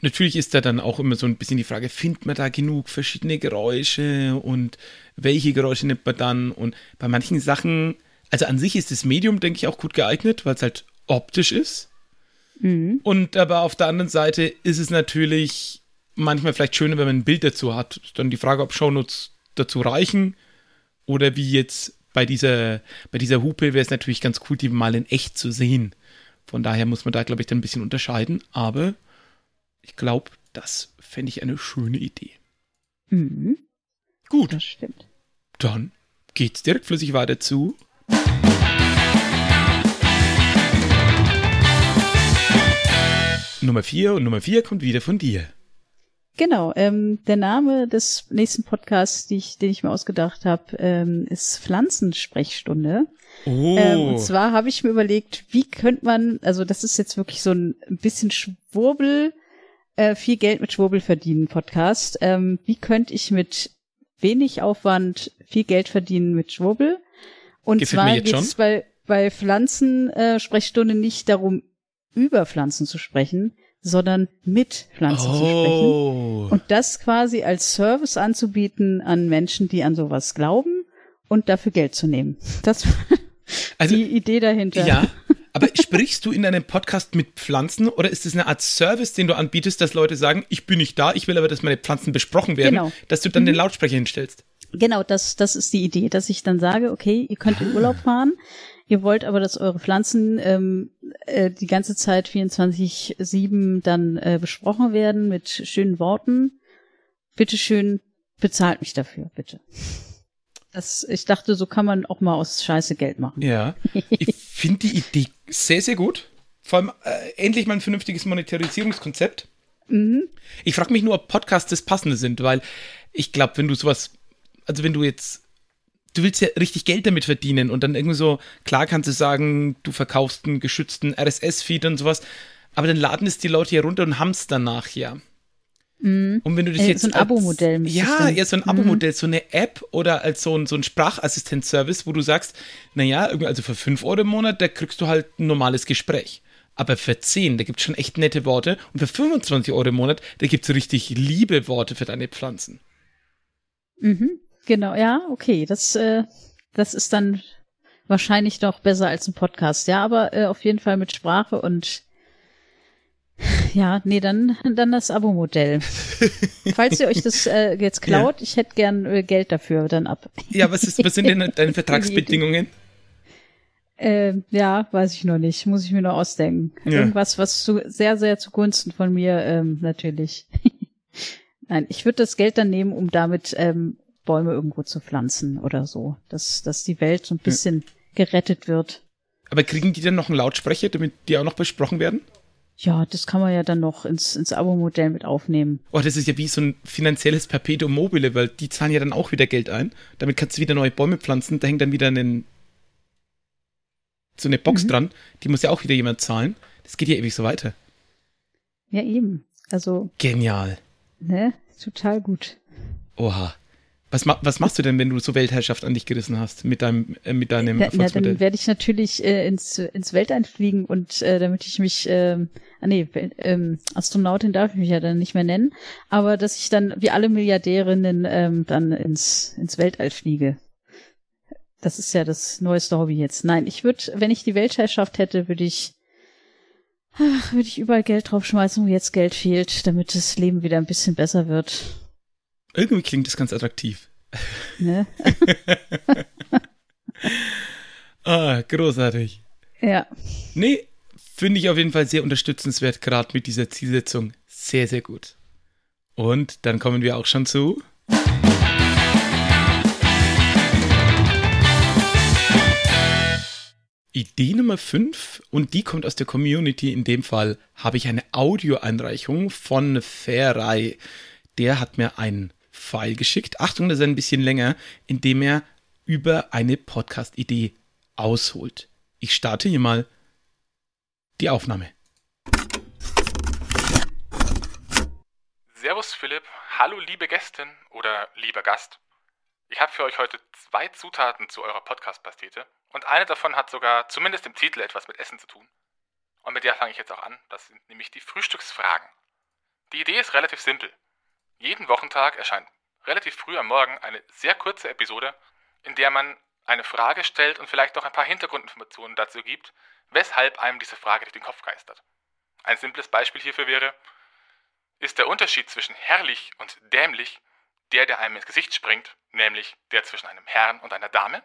Natürlich ist da dann auch immer so ein bisschen die Frage, findet man da genug verschiedene Geräusche und welche Geräusche nimmt man dann? Und bei manchen Sachen, also an sich ist das Medium, denke ich, auch gut geeignet, weil es halt optisch ist.
Mhm.
Und aber auf der anderen Seite ist es natürlich manchmal vielleicht schöner, wenn man ein Bild dazu hat. Ist dann die Frage, ob Shownotes dazu reichen oder wie jetzt bei dieser, bei dieser Hupe wäre es natürlich ganz cool, die mal in echt zu sehen. Von daher muss man da, glaube ich, dann ein bisschen unterscheiden. Aber ich glaube, das fände ich eine schöne Idee.
Mhm.
Gut,
Das stimmt.
dann geht's direkt flüssig weiter zu. Nummer 4 und Nummer 4 kommt wieder von dir.
Genau, ähm, der Name des nächsten Podcasts, die ich, den ich mir ausgedacht habe, ähm, ist Pflanzensprechstunde.
Oh.
Ähm, und zwar habe ich mir überlegt, wie könnte man, also das ist jetzt wirklich so ein bisschen Schwurbel, äh, viel Geld mit Schwurbel verdienen Podcast. Ähm, wie könnte ich mit wenig Aufwand viel Geld verdienen mit Schwurbel? Und
Gefällt
zwar geht es bei, bei Pflanzensprechstunde äh, Sprechstunde nicht darum, über Pflanzen zu sprechen, sondern mit Pflanzen zu sprechen.
oh.
Und das quasi als Service anzubieten an Menschen, die an sowas glauben und dafür Geld zu nehmen. Das war
Also,
die Idee dahinter.
ja. Aber sprichst du in deinem Podcast mit Pflanzen oder ist es eine Art Service, den du anbietest, dass Leute sagen, ich bin nicht da, ich will aber, dass meine Pflanzen besprochen werden,
Genau.
dass du dann den Lautsprecher hinstellst?
Genau, das, das ist die Idee, dass ich dann sage, okay, ihr könnt in Urlaub fahren, ihr wollt aber, dass eure Pflanzen ähm, äh, die ganze Zeit 24-7 dann äh, besprochen werden mit schönen Worten. Bitte schön, bezahlt mich dafür, bitte. Das, ich dachte, so kann man auch mal aus Scheiße Geld machen.
Ja. Ich finde die Idee sehr, sehr gut. Vor allem äh, endlich mal ein vernünftiges Monetarisierungskonzept.
Mhm.
Ich frage mich nur, ob Podcasts das Passende sind, weil ich glaube, wenn du sowas, also wenn du jetzt, du willst ja richtig Geld damit verdienen und dann irgendwie so, klar kannst du sagen, du verkaufst einen geschützten RSS-Feed und sowas, aber dann laden es die Leute hier runter und haben es danach ja. Und wenn du das
Äh,
jetzt
so ein Abo-Modell
Ja, eher so ein
Mhm.
Abo-Modell, so eine App oder als so ein, so ein Sprachassistenzservice, wo du sagst, naja, also für 5 Euro im Monat, da kriegst du halt ein normales Gespräch. Aber für 10, da gibt es schon echt nette Worte. Und für 25 Euro im Monat, da gibt es richtig liebe Worte für deine Pflanzen.
Mhm. Genau, ja, okay. Das, äh, das ist dann wahrscheinlich doch besser als ein Podcast. Ja, aber äh, auf jeden Fall mit Sprache und ja, nee, dann, dann das Abo-Modell. Falls ihr euch das äh, jetzt klaut, ich hätte gern äh, Geld dafür dann ab.
Ja, was, ist, was sind denn deine Vertragsbedingungen?
Äh, ja, weiß ich noch nicht. Muss ich mir noch ausdenken.
Ja.
Irgendwas, was zu, sehr, sehr zugunsten von mir ähm, natürlich. Nein, ich würde das Geld dann nehmen, um damit ähm, Bäume irgendwo zu pflanzen oder so. Dass, dass die Welt so ein bisschen gerettet wird.
Aber kriegen die dann noch einen Lautsprecher, damit die auch noch besprochen werden?
Ja, das kann man ja dann noch ins, ins Abo-Modell mit aufnehmen.
Oh, das ist ja wie so ein finanzielles Perpetuum mobile, weil die zahlen ja dann auch wieder Geld ein. Damit kannst du wieder neue Bäume pflanzen. Da hängt dann wieder einen, so eine Box
Mhm.
dran. Die muss ja auch wieder jemand zahlen. Das geht ja ewig so weiter.
Ja, eben. Also,
Genial.
ne, total gut.
Oha. Was, ma was machst du denn, wenn du so Weltherrschaft an dich gerissen hast mit deinem, äh, mit deinem
Na, na, dann werde ich natürlich äh, ins, ins Weltall fliegen und äh, damit ich mich, ähm, ah nee, ähm, Astronautin darf ich mich ja dann nicht mehr nennen, aber dass ich dann wie alle Milliardärinnen ähm, dann ins, ins Weltall fliege. Das ist ja das neueste Hobby jetzt. Nein, ich würde, wenn ich die Weltherrschaft hätte, würde ich, ach, würde ich überall Geld draufschmeißen, wo jetzt Geld fehlt, damit das Leben wieder ein bisschen besser wird.
Irgendwie klingt das ganz attraktiv.
Ne?
Ah, großartig.
Ja.
Nee, finde ich auf jeden Fall sehr unterstützenswert, gerade mit dieser Zielsetzung. Sehr, sehr gut. Und dann kommen wir auch schon zu. Idee Nummer 5 und die kommt aus der Community. In dem Fall habe ich eine Audioeinreichung von Ferrei. Der hat mir einen File geschickt. Achtung, das ist ein bisschen länger, in dem er über eine Podcast-Idee ausholt. Ich starte hier mal die Aufnahme.
Servus Philipp, hallo liebe Gästin oder lieber Gast. Ich habe für euch heute zwei Zutaten zu eurer Podcast-Pastete und eine davon hat sogar zumindest im Titel etwas mit Essen zu tun. Und mit der fange ich jetzt auch an. Das sind nämlich die Frühstücksfragen. Die Idee ist relativ simpel. Jeden Wochentag erscheint relativ früh am Morgen eine sehr kurze Episode, in der man eine Frage stellt und vielleicht noch ein paar Hintergrundinformationen dazu gibt, weshalb einem diese Frage durch den Kopf geistert. Ein simples Beispiel hierfür wäre, ist der Unterschied zwischen herrlich und dämlich der, der einem ins Gesicht springt, nämlich der zwischen einem Herrn und einer Dame?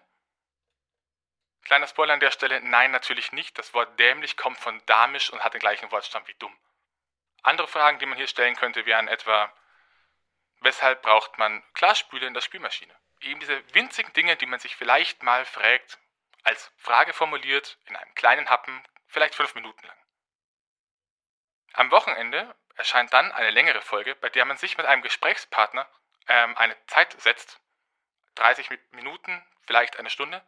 Kleiner Spoiler an der Stelle, nein, natürlich nicht. Das Wort dämlich kommt von damisch und hat den gleichen Wortstamm wie dumm. Andere Fragen, die man hier stellen könnte, wären etwa, weshalb braucht man Glasspüle in der Spülmaschine? Eben diese winzigen Dinge, die man sich vielleicht mal fragt, als Frage formuliert, in einem kleinen Happen, vielleicht fünf Minuten lang. Am Wochenende erscheint dann eine längere Folge, bei der man sich mit einem Gesprächspartner ähm, eine Zeit setzt, 30 Minuten, vielleicht eine Stunde,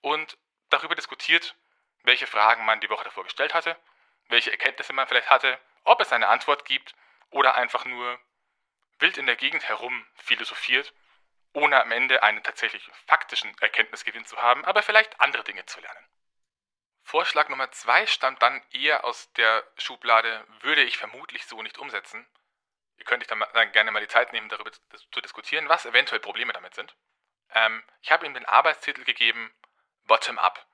und darüber diskutiert, welche Fragen man die Woche davor gestellt hatte, welche Erkenntnisse man vielleicht hatte, ob es eine Antwort gibt oder einfach nur wild in der Gegend herum philosophiert, ohne am Ende einen tatsächlich faktischen Erkenntnisgewinn zu haben, aber vielleicht andere Dinge zu lernen. Vorschlag Nummer zwei stammt dann eher aus der Schublade, würde ich vermutlich so nicht umsetzen. Ihr könnt euch dann, gerne mal die Zeit nehmen, darüber zu diskutieren, was eventuell Probleme damit sind. Ähm, ich habe ihm den Arbeitstitel gegeben, Bottom-up.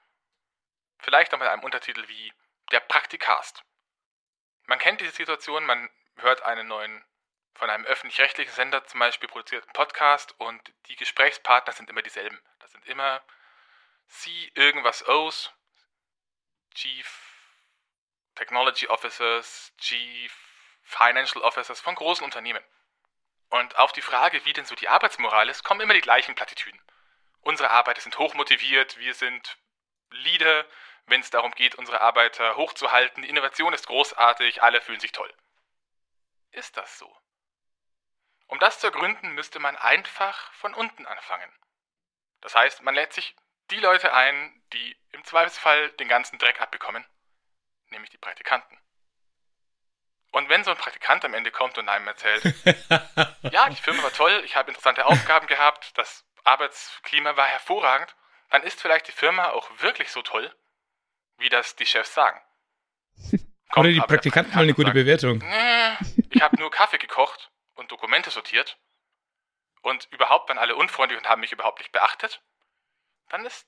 Vielleicht noch mit einem Untertitel wie Der Praktikast. Man kennt diese Situation, man hört einen neuen, von einem öffentlich-rechtlichen Sender zum Beispiel produzierten Podcast und die Gesprächspartner sind immer dieselben. Das sind immer C irgendwas O's, Chief Technology Officers, Chief Financial Officers von großen Unternehmen. Und auf die Frage, wie denn so die Arbeitsmoral ist, kommen immer die gleichen Plattitüden. Unsere Arbeiter sind hochmotiviert, wir sind Leader, wenn es darum geht, unsere Arbeiter hochzuhalten. Die Innovation ist großartig, alle fühlen sich toll. Ist das so? Um das zu ergründen, müsste man einfach von unten anfangen. Das heißt, man lädt sich die Leute ein, die im Zweifelsfall den ganzen Dreck abbekommen, nämlich die Praktikanten. Und wenn so ein Praktikant am Ende kommt und einem erzählt, ja, die Firma war toll, ich habe interessante Aufgaben gehabt, das Arbeitsklima war hervorragend, dann ist vielleicht die Firma auch wirklich so toll, wie das die Chefs sagen.
Kommt Oder die Praktikanten mal eine gute sagt, Bewertung.
Nee, ich habe nur Kaffee gekocht und Dokumente sortiert und überhaupt waren alle unfreundlich und haben mich überhaupt nicht beachtet, dann ist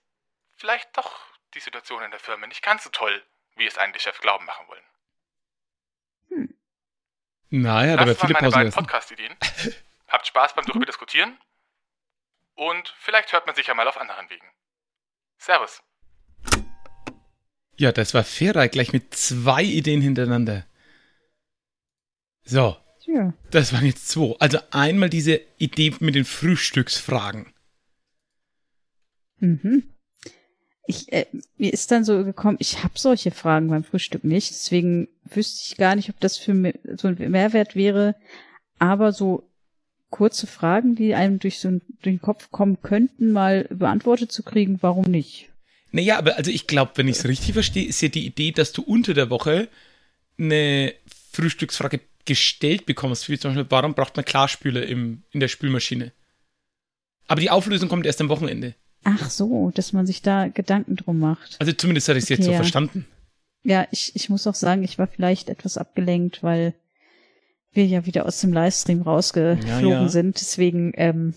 vielleicht doch die Situation in der Firma nicht ganz so toll, wie es eigentlich Chef glauben machen wollen.
Hm. Naja, da
das waren meine beiden Podcast-Ideen. Habt Spaß beim darüber diskutieren und vielleicht hört man sich ja mal auf anderen Wegen. Servus.
Ja, das war Ferai gleich mit zwei Ideen hintereinander. So. Ja. Das waren jetzt zwei. Also einmal diese Idee mit den Frühstücksfragen.
Mhm. Ich, äh, mir ist dann so gekommen, ich habe solche Fragen beim Frühstück nicht, deswegen wüsste ich gar nicht, ob das für mich so ein Mehrwert wäre. Aber so kurze Fragen, die einem durch so durch den Kopf kommen könnten, mal beantwortet zu kriegen, warum nicht?
Naja, aber also ich glaube, wenn ich es richtig verstehe, ist ja die Idee, dass du unter der Woche eine Frühstücksfrage gestellt bekommst, wie zum Beispiel, warum braucht man Klarspüler im, in der Spülmaschine? Aber die Auflösung kommt erst am Wochenende.
Ach so, dass man sich da Gedanken drum macht.
Also zumindest hatte ich es okay, jetzt so ja. verstanden.
Ja, ich, ich muss auch sagen, ich war vielleicht etwas abgelenkt, weil wir ja wieder aus dem Livestream rausgeflogen ja, ja. sind. Deswegen ähm,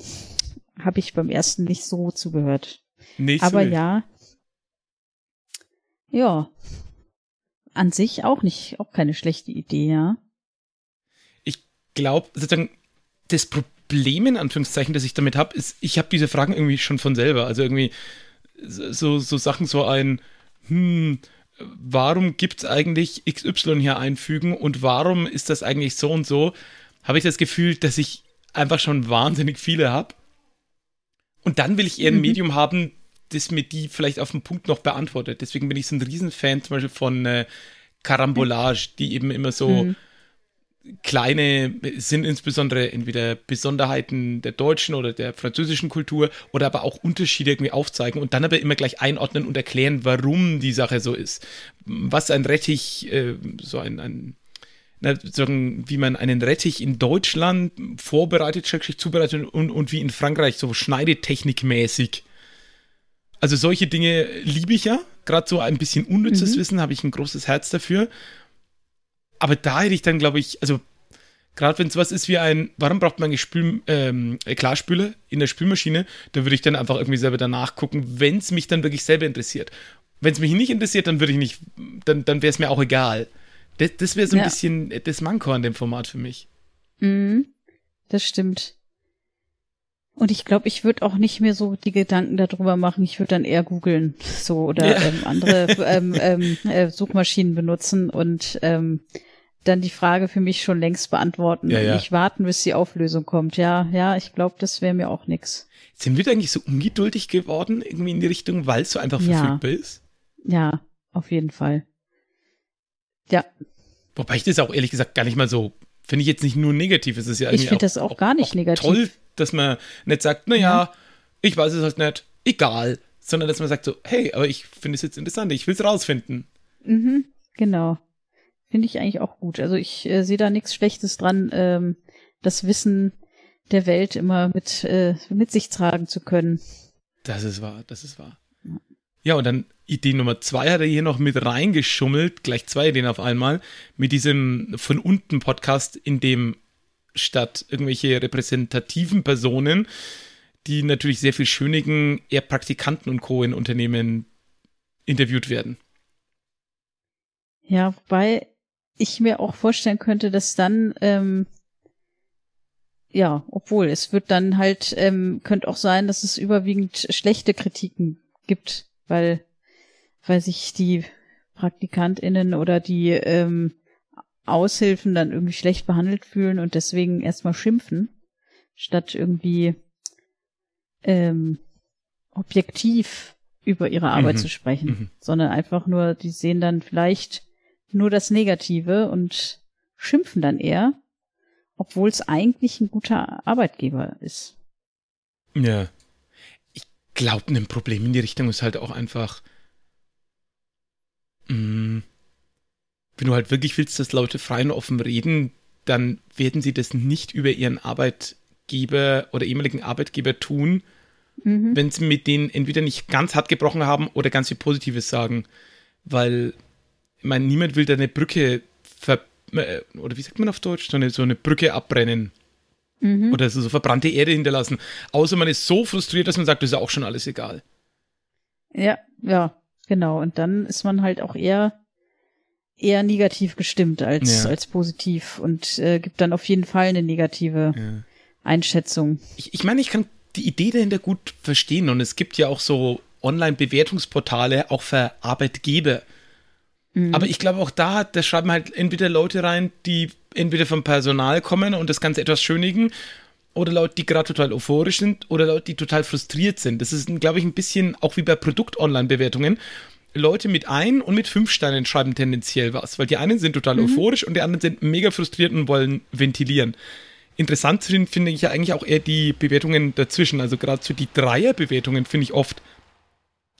habe ich beim ersten nicht so zugehört. Nicht Aber so ja. Ja. An sich auch nicht, auch keine schlechte Idee, ja.
Glaube, sozusagen, das Problem in Anführungszeichen, das ich damit habe, ist, ich habe diese Fragen irgendwie schon von selber. Also irgendwie so, so Sachen, so ein, hm, warum gibt es eigentlich XY hier einfügen und warum ist das eigentlich so und so, habe ich das Gefühl, dass ich einfach schon wahnsinnig viele habe. Und dann will ich eher ein mhm. Medium haben, das mir die vielleicht auf den Punkt noch beantwortet. Deswegen bin ich so ein Riesenfan zum Beispiel von äh, Carambolage, die eben immer so mhm. Kleine sind, insbesondere entweder Besonderheiten der deutschen oder der französischen Kultur oder aber auch Unterschiede irgendwie aufzeigen und dann aber immer gleich einordnen und erklären, warum die Sache so ist. Was ein Rettich, äh, so ein, ein na, sagen, wie man einen Rettich in Deutschland vorbereitet, schrecklich zubereitet und, und wie in Frankreich so schneidetechnikmäßig. Also solche Dinge liebe ich ja. Gerade so ein bisschen unnützes mhm. Wissen habe ich ein großes Herz dafür. Aber da hätte ich dann, glaube ich, also gerade wenn es was ist wie ein, warum braucht man eigentlich Spül, ähm, Klarspüle in der Spülmaschine, da würde ich dann einfach irgendwie selber danach gucken, wenn es mich dann wirklich selber interessiert. Wenn es mich nicht interessiert, dann würde ich nicht, dann, dann wäre es mir auch egal. Das, das wäre so ein ja. bisschen das Manko an dem Format für mich.
Mhm, das stimmt. Und ich glaube, ich würde auch nicht mehr so die Gedanken darüber machen. Ich würde dann eher googeln, so oder ja. ähm, andere ähm, ähm, äh, Suchmaschinen benutzen und ähm, dann die Frage für mich schon längst beantworten ja, ja. und nicht warten, bis die Auflösung kommt. Ja, ja, ich glaube, das wäre mir auch nix.
Sind wir eigentlich so ungeduldig geworden, irgendwie in die Richtung, weil es so einfach verfügbar ist?
Ja, auf jeden Fall. Ja.
Wobei ich das auch ehrlich gesagt gar nicht mal so, finde ich jetzt nicht nur negativ, es ist ja
Ich finde das auch, auch gar nicht auch negativ.
Toll, dass man nicht sagt, naja, ja. ich weiß es halt nicht, egal, sondern dass man sagt so, hey, aber ich finde es jetzt interessant, ich will es rausfinden.
Mhm, genau. Finde ich eigentlich auch gut. Also ich äh, sehe da nichts Schlechtes dran, ähm, das Wissen der Welt immer mit, äh, mit sich tragen zu können.
Das ist wahr, das ist wahr. Ja, ja und dann Idee Nummer zwei hat er hier noch mit reingeschummelt, gleich zwei Ideen auf einmal, mit diesem von unten Podcast, in dem statt irgendwelche repräsentativen Personen, die natürlich sehr viel schönigen, eher Praktikanten und Co. in Unternehmen interviewt werden.
Ja, wobei ich mir auch vorstellen könnte, dass dann, ähm, ja, obwohl es wird dann halt, ähm, könnte auch sein, dass es überwiegend schlechte Kritiken gibt, weil weil sich die PraktikantInnen oder die ähm, Aushilfen dann irgendwie schlecht behandelt fühlen und deswegen erstmal schimpfen, statt irgendwie ähm, objektiv über ihre Arbeit mhm. zu sprechen, mhm. sondern einfach nur, die sehen dann vielleicht nur das Negative und schimpfen dann eher, obwohl es eigentlich ein guter Arbeitgeber ist.
Ja. Ich glaube, ein Problem in die Richtung ist halt auch einfach, Mm. Wenn du halt wirklich willst, dass Leute frei und offen reden, dann werden sie das nicht über ihren Arbeitgeber oder ehemaligen Arbeitgeber tun, mhm. wenn sie mit denen entweder nicht ganz hart gebrochen haben oder ganz viel Positives sagen. Weil, ich meine, niemand will da eine Brücke ver äh, oder wie sagt man auf Deutsch, so eine, so eine Brücke abbrennen. Mhm. Oder so, so verbrannte Erde hinterlassen. Außer man ist so frustriert, dass man sagt, das ist ja auch schon alles egal.
Ja, ja. Genau, und dann ist man halt auch eher eher negativ gestimmt als, ja. als positiv und äh, gibt dann auf jeden Fall eine negative ja. Einschätzung.
Ich, ich meine, ich kann die Idee dahinter gut verstehen und es gibt ja auch so Online-Bewertungsportale auch für Arbeitgeber. Mhm. Aber ich glaube auch da, da schreiben halt entweder Leute rein, die entweder vom Personal kommen und das Ganze etwas schönigen oder Leute, die gerade total euphorisch sind oder Leute, die total frustriert sind. Das ist, glaube ich, ein bisschen auch wie bei Produkt-Online-Bewertungen. Leute mit ein und mit fünf Sternen schreiben tendenziell was, weil die einen sind total mhm. euphorisch und die anderen sind mega frustriert und wollen ventilieren. Interessant sind, finde ich ja eigentlich auch eher die Bewertungen dazwischen. Also gerade so die Dreier-Bewertungen finde ich oft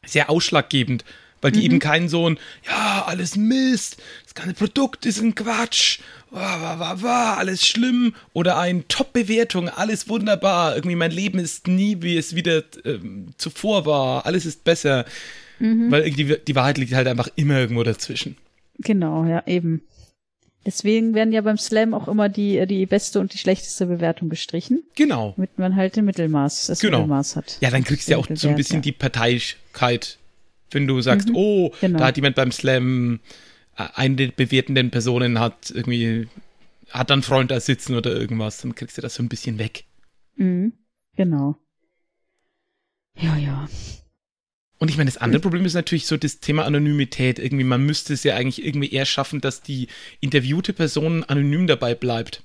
sehr ausschlaggebend, weil die mhm. eben keinen so ein, ja, alles Mist, das ganze Produkt ist ein Quatsch wah, wah, wah, wah, alles schlimm oder ein Top-Bewertung, alles wunderbar, irgendwie mein Leben ist nie, wie es wieder ähm, zuvor war, alles ist besser. Mhm. Weil die, die Wahrheit liegt halt einfach immer irgendwo dazwischen.
Genau, ja, eben. Deswegen werden ja beim Slam auch immer die, die beste und die schlechteste Bewertung gestrichen.
Genau.
Damit man halt den Mittelmaß, das
genau.
Mittelmaß hat.
Ja, dann kriegst du ja auch so ein bisschen ja. die Parteiigkeit. Wenn du sagst, mhm, oh, genau. da hat jemand beim Slam eine der bewertenden Personen hat irgendwie, hat dann Freund da sitzen oder irgendwas, dann kriegst du das so ein bisschen weg.
Mhm, genau. Ja, ja.
Und ich meine, das andere Problem ist natürlich so das Thema Anonymität. Irgendwie, man müsste es ja eigentlich irgendwie eher schaffen, dass die interviewte Person anonym dabei bleibt.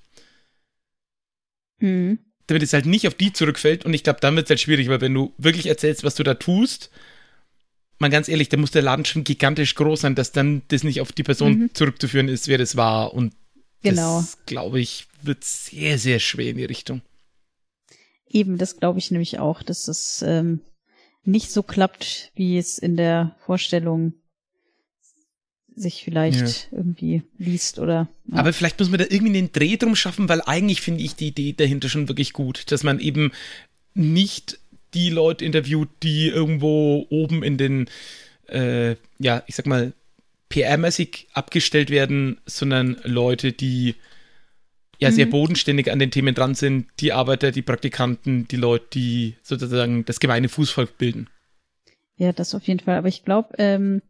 Mhm.
Damit es halt nicht auf die zurückfällt. Und ich glaube, dann wird es halt schwierig, weil wenn du wirklich erzählst, was du da tust, mal ganz ehrlich, da muss der Laden schon gigantisch groß sein, dass dann das nicht auf die Person mhm. zurückzuführen ist, wer das war. Und genau. das, glaube ich, wird sehr, sehr schwer in die Richtung.
Eben, das glaube ich nämlich auch, dass es ähm, nicht so klappt, wie es in der Vorstellung sich vielleicht ja. irgendwie liest oder.
Ja. Aber vielleicht muss man da irgendwie den Dreh drum schaffen, weil eigentlich finde ich die Idee dahinter schon wirklich gut, dass man eben nicht die Leute interviewt, die irgendwo oben in den, äh, ja, ich sag mal, PR-mäßig abgestellt werden, sondern Leute, die ja sehr mhm. bodenständig an den Themen dran sind, die Arbeiter, die Praktikanten, die Leute, die sozusagen das gemeine Fußvolk bilden.
Ja, das auf jeden Fall. Aber ich glaube, ähm,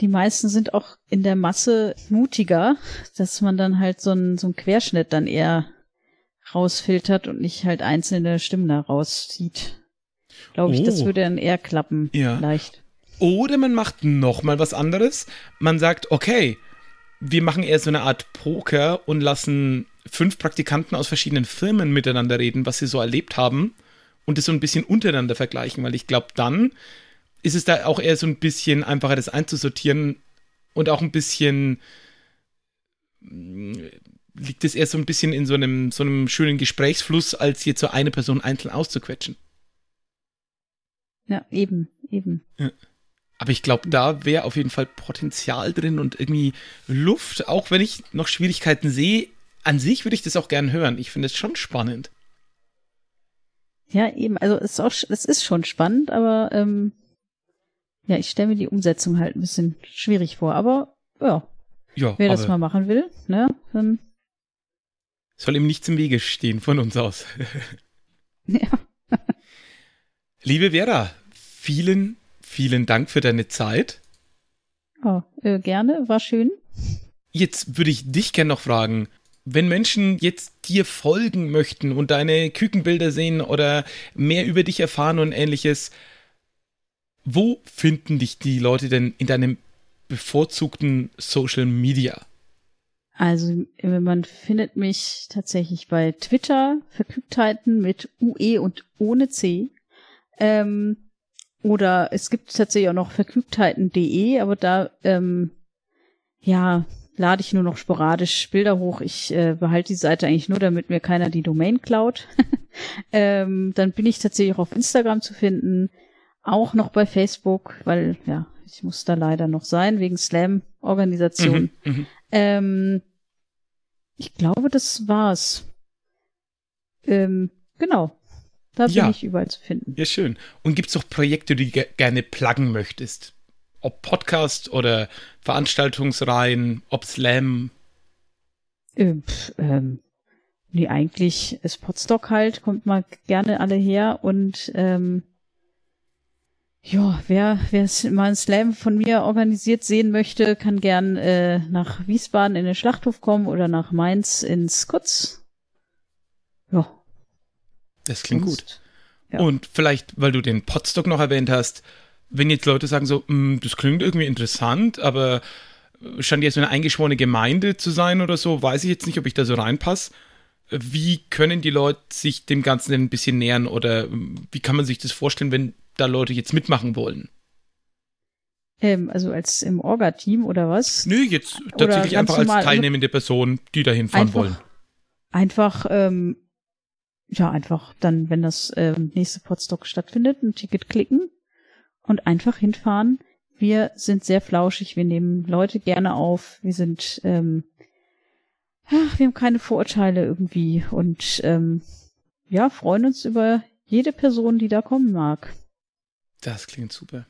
die meisten sind auch in der Masse mutiger, dass man dann halt so ein so ein Querschnitt dann eher rausfiltert und nicht halt einzelne Stimmen da rauszieht. Glaube ich, oh. das würde dann eher klappen. Ja. Vielleicht.
Oder man macht noch mal was anderes. Man sagt, okay, wir machen eher so eine Art Poker und lassen fünf Praktikanten aus verschiedenen Firmen miteinander reden, was sie so erlebt haben und das so ein bisschen untereinander vergleichen, weil ich glaube, dann ist es da auch eher so ein bisschen einfacher, das einzusortieren und auch ein bisschen liegt es eher so ein bisschen in so einem, so einem schönen Gesprächsfluss, als hier zu eine Person einzeln auszuquetschen.
Ja, eben, eben. Ja.
Aber ich glaube, da wäre auf jeden Fall Potenzial drin und irgendwie Luft, auch wenn ich noch Schwierigkeiten sehe. An sich würde ich das auch gern hören. Ich finde es schon spannend.
Ja, eben. Also es ist, auch, es ist schon spannend, aber ähm, ja, ich stelle mir die Umsetzung halt ein bisschen schwierig vor. Aber ja, ja wer das mal machen will, ne, dann
soll ihm nichts im Wege stehen von uns aus. ja. Liebe Vera, vielen, vielen Dank für deine Zeit.
Oh, äh, gerne, war schön.
Jetzt würde ich dich gerne noch fragen, wenn Menschen jetzt dir folgen möchten und deine Kükenbilder sehen oder mehr über dich erfahren und ähnliches, wo finden dich die Leute denn in deinem bevorzugten Social Media?
Also man findet mich tatsächlich bei Twitter, Verkügtheiten mit UE und ohne C. Ähm, oder es gibt tatsächlich auch noch verkügtheiten.de, aber da ähm, ja lade ich nur noch sporadisch Bilder hoch. Ich äh, behalte die Seite eigentlich nur, damit mir keiner die Domain klaut. ähm, dann bin ich tatsächlich auch auf Instagram zu finden, auch noch bei Facebook, weil ja, ich muss da leider noch sein, wegen Slam-Organisation. Mhm, mhm. ähm, ich glaube, das war's. Ähm, genau. Da bin ja. ich überall zu finden.
Ja, schön. Und gibt es auch Projekte, die du gerne pluggen möchtest? Ob Podcast oder Veranstaltungsreihen, ob Slam?
Ähm, ähm, nee, eigentlich ist Podstock halt, kommt mal gerne alle her und ähm, ja, wer, wer mal ein Slam von mir organisiert sehen möchte, kann gern äh, nach Wiesbaden in den Schlachthof kommen oder nach Mainz ins Kutz.
Das klingt gut. Ja. Und vielleicht, weil du den Potstock noch erwähnt hast, wenn jetzt Leute sagen so, mm, das klingt irgendwie interessant, aber scheint jetzt so eine eingeschworene Gemeinde zu sein oder so, weiß ich jetzt nicht, ob ich da so reinpasse. Wie können die Leute sich dem Ganzen ein bisschen nähern oder wie kann man sich das vorstellen, wenn da Leute jetzt mitmachen wollen?
Ähm, also als im Orga-Team oder was?
Nö, jetzt tatsächlich einfach als teilnehmende Person, die da hinfahren wollen.
Einfach ähm, ja, einfach dann, wenn das äh, nächste Podstock stattfindet, ein Ticket klicken und einfach hinfahren. Wir sind sehr flauschig, wir nehmen Leute gerne auf, wir sind, ähm, ach, wir haben keine Vorurteile irgendwie und ähm, ja, freuen uns über jede Person, die da kommen mag.
Das klingt super.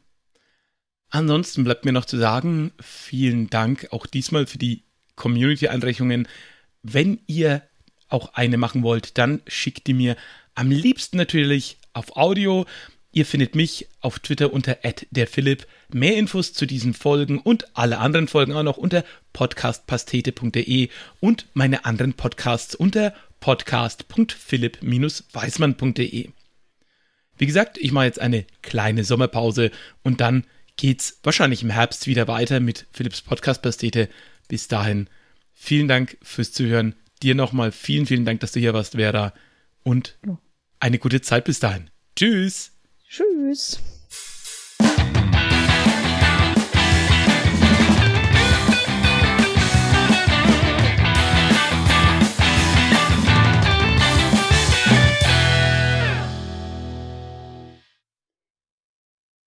Ansonsten bleibt mir noch zu sagen, vielen Dank auch diesmal für die Community-Einreichungen. Wenn ihr auch eine machen wollt, dann schickt die mir am liebsten natürlich auf Audio. Ihr findet mich auf Twitter unter @derphilipp. Mehr Infos zu diesen Folgen und alle anderen Folgen auch noch unter podcastpastete.de und meine anderen Podcasts unter podcast.philipp-weismann.de. Wie gesagt, ich mache jetzt eine kleine Sommerpause und dann geht's wahrscheinlich im Herbst wieder weiter mit Philipps Podcast Pastete. Bis dahin, vielen Dank fürs Zuhören. Dir nochmal vielen, vielen Dank, dass du hier warst, Vera. Und eine gute Zeit bis dahin. Tschüss.
Tschüss.